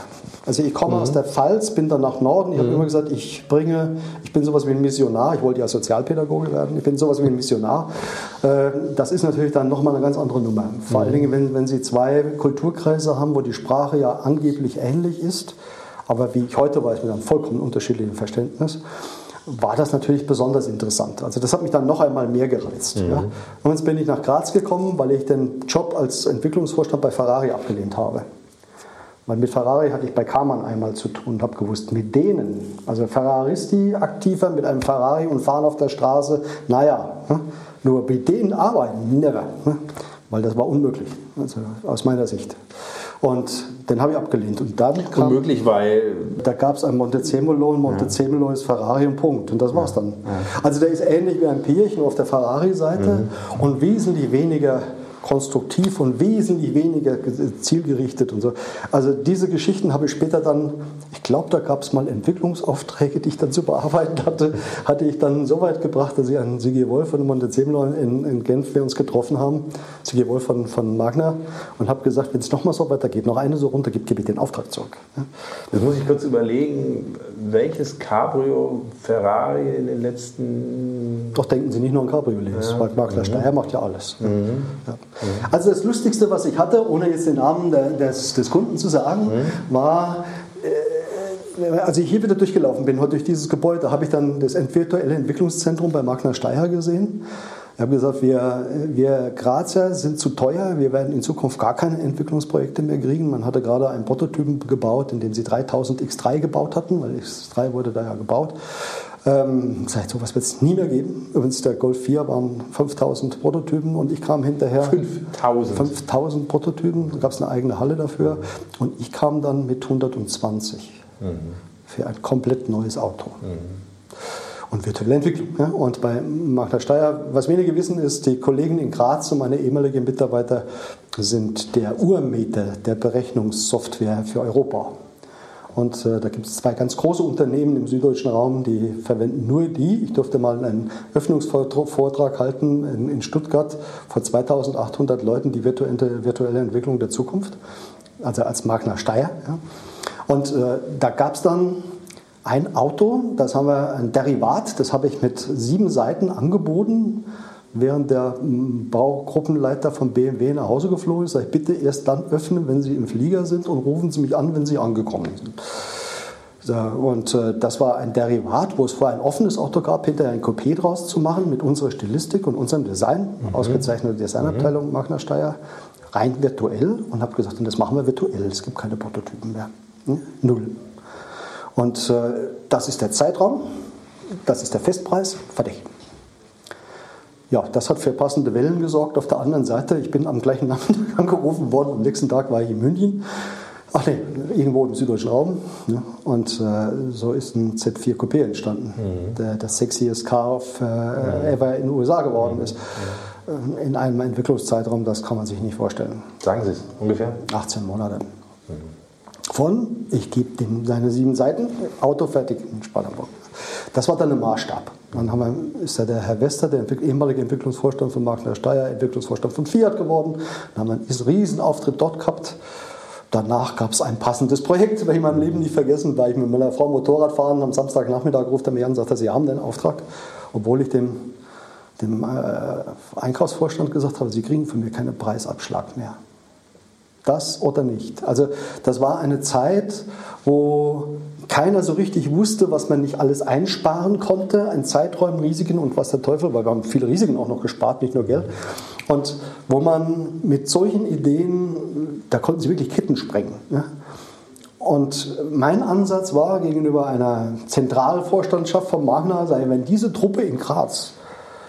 Also ich komme mhm. aus der Pfalz, bin dann nach Norden. Ich mhm. habe immer gesagt, ich bringe, ich bin sowas wie ein Missionar. Ich wollte ja Sozialpädagoge werden. Ich bin sowas wie ein Missionar. Äh, das ist natürlich dann nochmal eine ganz andere Nummer. Vor allen mhm. Dingen, wenn, wenn Sie zwei Kulturkreise haben, wo die Sprache ja angeblich ähnlich ist, aber wie ich heute weiß, mit einem vollkommen unterschiedlichen Verständnis war das natürlich besonders interessant. Also das hat mich dann noch einmal mehr gereizt. Mhm. Ja. Und jetzt bin ich nach Graz gekommen, weil ich den Job als Entwicklungsvorstand bei Ferrari abgelehnt habe. Weil mit Ferrari hatte ich bei Karmann einmal zu tun und habe gewusst, mit denen, also Ferraristi aktiver mit einem Ferrari und fahren auf der Straße, naja, hm, nur mit denen arbeiten, never. Weil das war unmöglich, also aus meiner Sicht. Und den habe ich abgelehnt. Und dann kam, Unmöglich, weil. Da gab es ein Montezemolo und Montezemolo ja. ist Ferrari und Punkt. Und das war's dann. Ja. Also der ist ähnlich wie ein Pirch, nur auf der Ferrari-Seite mhm. und wesentlich weniger konstruktiv und wesentlich weniger zielgerichtet und so. Also diese Geschichten habe ich später dann, ich glaube, da gab es mal Entwicklungsaufträge, die ich dann zu bearbeiten hatte, hatte ich dann so weit gebracht, dass ich einen Sigi Wolf von Montezemolo in, in Genf, wir uns getroffen haben, Sigi Wolf von, von Magna, und habe gesagt, wenn es nochmal so weitergeht, noch eine so runter gibt, gebe ich den Auftrag zurück. Jetzt muss ich kurz überlegen, welches Cabrio Ferrari in den letzten... Doch denken Sie nicht nur an Cabriolets, ja. Magna mhm. Steyr macht ja alles. Mhm. Ja. Also das Lustigste, was ich hatte, ohne jetzt den Namen des, des Kunden zu sagen, mhm. war, äh, als ich hier wieder durchgelaufen bin, durch dieses Gebäude, habe ich dann das virtuelle Entwicklungszentrum bei Magna Steyr gesehen. Ich habe gesagt, wir, wir Grazer sind zu teuer, wir werden in Zukunft gar keine Entwicklungsprojekte mehr kriegen. Man hatte gerade einen Prototypen gebaut, in dem sie 3000 X3 gebaut hatten, weil X3 wurde da ja gebaut. Ähm, seit sowas wird es nie mehr geben. Übrigens, der Golf 4 waren 5000 Prototypen und ich kam hinterher. 5000? 5000 Prototypen, da gab es eine eigene Halle dafür. Und ich kam dann mit 120 mhm. für ein komplett neues Auto. Mhm. Und virtuelle Entwicklung. Ja. Und bei Magna Steyr, was wenige wissen, ist, die Kollegen in Graz und meine ehemaligen Mitarbeiter sind der Urmeter der Berechnungssoftware für Europa. Und äh, da gibt es zwei ganz große Unternehmen im süddeutschen Raum, die verwenden nur die. Ich durfte mal einen Öffnungsvortrag halten in, in Stuttgart vor 2800 Leuten, die virtuelle, virtuelle Entwicklung der Zukunft, also als Magna Steyr. Ja. Und äh, da gab es dann ein Auto, das haben wir ein Derivat, das habe ich mit sieben Seiten angeboten während der hm, Baugruppenleiter von BMW nach Hause geflogen ist, sage ich, bitte erst dann öffnen, wenn Sie im Flieger sind und rufen Sie mich an, wenn Sie angekommen sind. Und äh, das war ein Derivat, wo es vorher ein offenes Auto gab, hinterher ein Coupé draus zu machen mit unserer Stilistik und unserem Design, mhm. ausgezeichnete Designabteilung mhm. Magna Steyr, rein virtuell und habe gesagt, und das machen wir virtuell, es gibt keine Prototypen mehr. Hm? Null. Und äh, das ist der Zeitraum, das ist der Festpreis, fertig ja, das hat für passende Wellen gesorgt. Auf der anderen Seite, ich bin am gleichen Nachmittag angerufen worden, am nächsten Tag war ich in München. Ach nee, irgendwo im süddeutschen Raum. Ja, und äh, so ist ein Z4 Coupé entstanden, mhm. der das sexiest Car of, äh, mhm. ever in den USA geworden mhm. ist. Mhm. In einem Entwicklungszeitraum, das kann man sich nicht vorstellen. Sagen Sie es, ungefähr? 18 Monate. Mhm. Von, ich gebe dem seine sieben Seiten, Auto fertig in Spannerburg. Das war dann ein Maßstab. Dann haben wir, ist ja der Herr Wester, der ehemalige Entwicklungsvorstand von Magna Steyr, Entwicklungsvorstand von Fiat geworden. Dann haben wir einen Riesenauftritt dort gehabt. Danach gab es ein passendes Projekt, das ich in meinem Leben nicht vergessen, weil ich mit meiner Frau Motorrad fahren. Am Samstagnachmittag ruft er mich an und sagt, Sie haben den Auftrag, obwohl ich dem, dem äh, Einkaufsvorstand gesagt habe, Sie kriegen von mir keinen Preisabschlag mehr. Das oder nicht. Also das war eine Zeit, wo keiner so richtig wusste, was man nicht alles einsparen konnte, an Zeiträumen, Risiken und was der Teufel, weil wir haben viele Risiken auch noch gespart, nicht nur Geld. Und wo man mit solchen Ideen, da konnten sie wirklich Ketten sprengen. Ja? Und mein Ansatz war gegenüber einer Zentralvorstandschaft von Magna, sei, wenn diese Truppe in Graz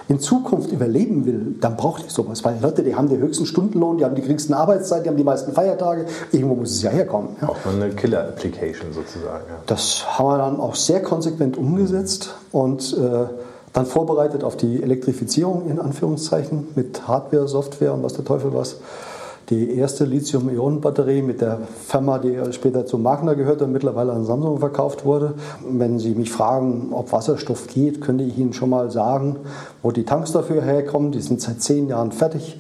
in Zukunft überleben will, dann braucht ich sowas. Weil Leute, die haben den höchsten Stundenlohn, die haben die geringsten Arbeitszeit, die haben die meisten Feiertage. Irgendwo muss es ja herkommen. Ja. Auch eine Killer-Application sozusagen. Ja. Das haben wir dann auch sehr konsequent umgesetzt und äh, dann vorbereitet auf die Elektrifizierung in Anführungszeichen mit Hardware, Software und was der Teufel was die erste Lithium-Ionen-Batterie mit der Firma, die später zu Magna gehörte und mittlerweile an Samsung verkauft wurde. Wenn Sie mich fragen, ob Wasserstoff geht, könnte ich Ihnen schon mal sagen, wo die Tanks dafür herkommen. Die sind seit zehn Jahren fertig.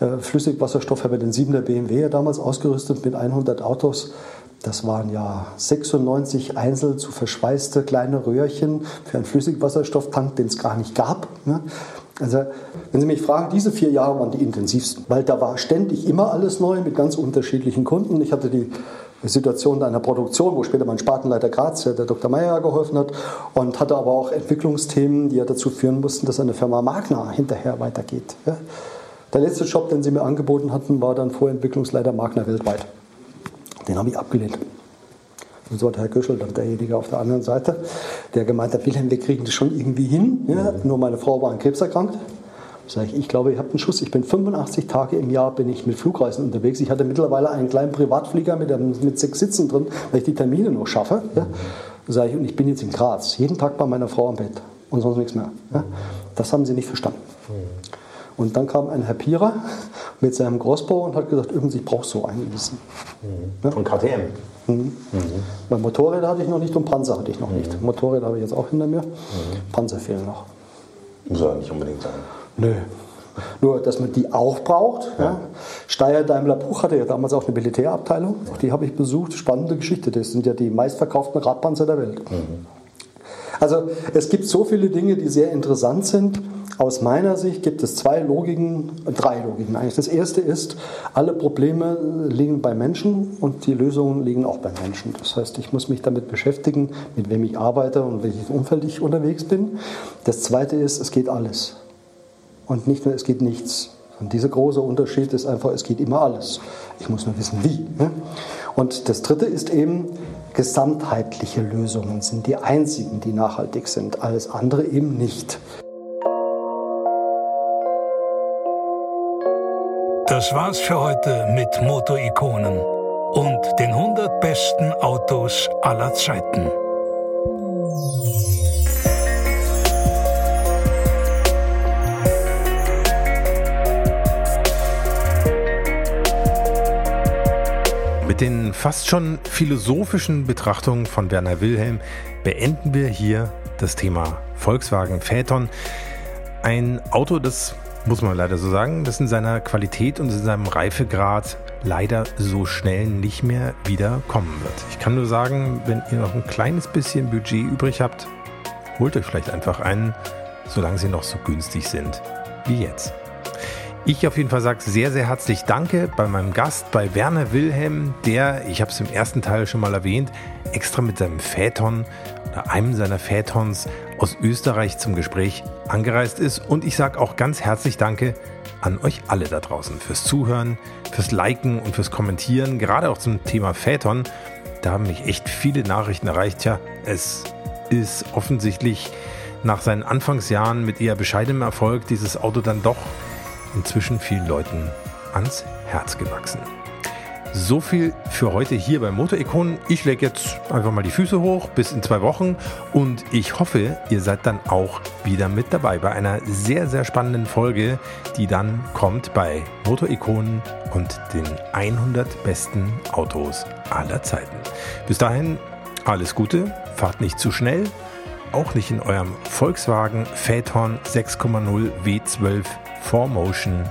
Äh, Flüssigwasserstoff habe den 7er BMW damals ausgerüstet mit 100 Autos. Das waren ja 96 einzeln zu verschweißte kleine Röhrchen für einen Flüssigwasserstofftank, den es gar nicht gab. Also, wenn Sie mich fragen, diese vier Jahre waren die intensivsten, weil da war ständig immer alles neu mit ganz unterschiedlichen Kunden. Ich hatte die Situation einer Produktion, wo später mein Spartenleiter Graz, der Dr. Meyer, geholfen hat, und hatte aber auch Entwicklungsthemen, die ja dazu führen mussten, dass eine Firma Magna hinterher weitergeht. Der letzte Job, den sie mir angeboten hatten, war dann Vorentwicklungsleiter Magna weltweit. Den habe ich abgelehnt. Und so hat Herr Göschel, dann derjenige auf der anderen Seite, der gemeint hat, Wilhelm, wir kriegen das schon irgendwie hin. Ja, nur meine Frau war an Krebs erkrankt. Sag ich, ich glaube, ich habe einen Schuss. Ich bin 85 Tage im Jahr bin ich mit Flugreisen unterwegs. Ich hatte mittlerweile einen kleinen Privatflieger mit, mit sechs Sitzen drin, weil ich die Termine noch schaffe. Ja. Sag ich, und ich bin jetzt in Graz, jeden Tag bei meiner Frau am Bett und sonst nichts mehr. Ja. Das haben sie nicht verstanden. Und dann kam ein Herr Pierer mit seinem Grossbau und hat gesagt, übrigens, ich brauche so einen Wissen. Mhm. Ja? Von KTM? Mhm. Bei Motorräder hatte ich noch nicht und Panzer hatte ich noch nicht. Mhm. Motorräder habe ich jetzt auch hinter mir. Mhm. Panzer fehlen noch. Muss ja nicht unbedingt sein. Nö. Nur, dass man die auch braucht. Ja. Ja. Steyr Daimler Bruch hatte ja damals auch eine Militärabteilung. Auch die habe ich besucht. Spannende Geschichte. Das sind ja die meistverkauften Radpanzer der Welt. Mhm. Also es gibt so viele Dinge, die sehr interessant sind. Aus meiner Sicht gibt es zwei Logiken, drei Logiken eigentlich. Das erste ist, alle Probleme liegen bei Menschen und die Lösungen liegen auch bei Menschen. Das heißt, ich muss mich damit beschäftigen, mit wem ich arbeite und welches Umfeld ich unterwegs bin. Das zweite ist, es geht alles. Und nicht nur, es geht nichts. Und dieser große Unterschied ist einfach, es geht immer alles. Ich muss nur wissen, wie. Ne? Und das dritte ist eben, gesamtheitliche Lösungen sind die einzigen, die nachhaltig sind. Alles andere eben nicht. Das war's für heute mit Motorikonen und den 100 besten Autos aller Zeiten. Mit den fast schon philosophischen Betrachtungen von Werner Wilhelm beenden wir hier das Thema Volkswagen Phaeton. Ein Auto, das muss man leider so sagen, das in seiner Qualität und in seinem Reifegrad leider so schnell nicht mehr wieder kommen wird. Ich kann nur sagen, wenn ihr noch ein kleines bisschen Budget übrig habt, holt euch vielleicht einfach einen, solange sie noch so günstig sind wie jetzt. Ich auf jeden Fall sage sehr, sehr herzlich Danke bei meinem Gast, bei Werner Wilhelm, der, ich habe es im ersten Teil schon mal erwähnt, extra mit seinem Phaeton oder einem seiner Phaetons aus Österreich zum Gespräch angereist ist. Und ich sage auch ganz herzlich Danke an euch alle da draußen fürs Zuhören, fürs Liken und fürs Kommentieren, gerade auch zum Thema Phaeton. Da haben mich echt viele Nachrichten erreicht. Ja, es ist offensichtlich nach seinen Anfangsjahren mit eher bescheidenem Erfolg dieses Auto dann doch inzwischen vielen Leuten ans Herz gewachsen. So viel für heute hier bei Motorikonen. Ich lege jetzt einfach mal die Füße hoch bis in zwei Wochen und ich hoffe, ihr seid dann auch wieder mit dabei bei einer sehr, sehr spannenden Folge, die dann kommt bei Motorikonen und den 100 besten Autos aller Zeiten. Bis dahin alles Gute, fahrt nicht zu schnell, auch nicht in eurem Volkswagen Phaeton 6,0 W12 4Motion,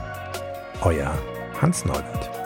euer Hans Neubert.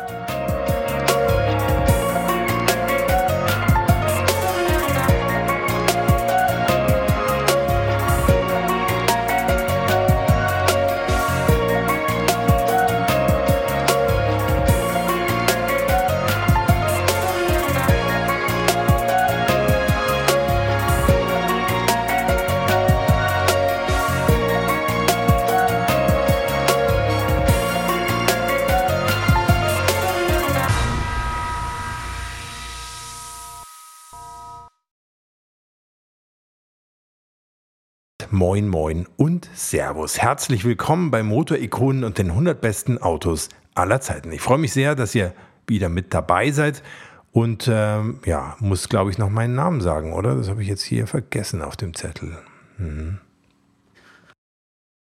Moin Moin und Servus. Herzlich willkommen bei Motorikonen und den 100 besten Autos aller Zeiten. Ich freue mich sehr, dass ihr wieder mit dabei seid und ähm, ja, muss glaube ich noch meinen Namen sagen, oder? Das habe ich jetzt hier vergessen auf dem Zettel. Hm.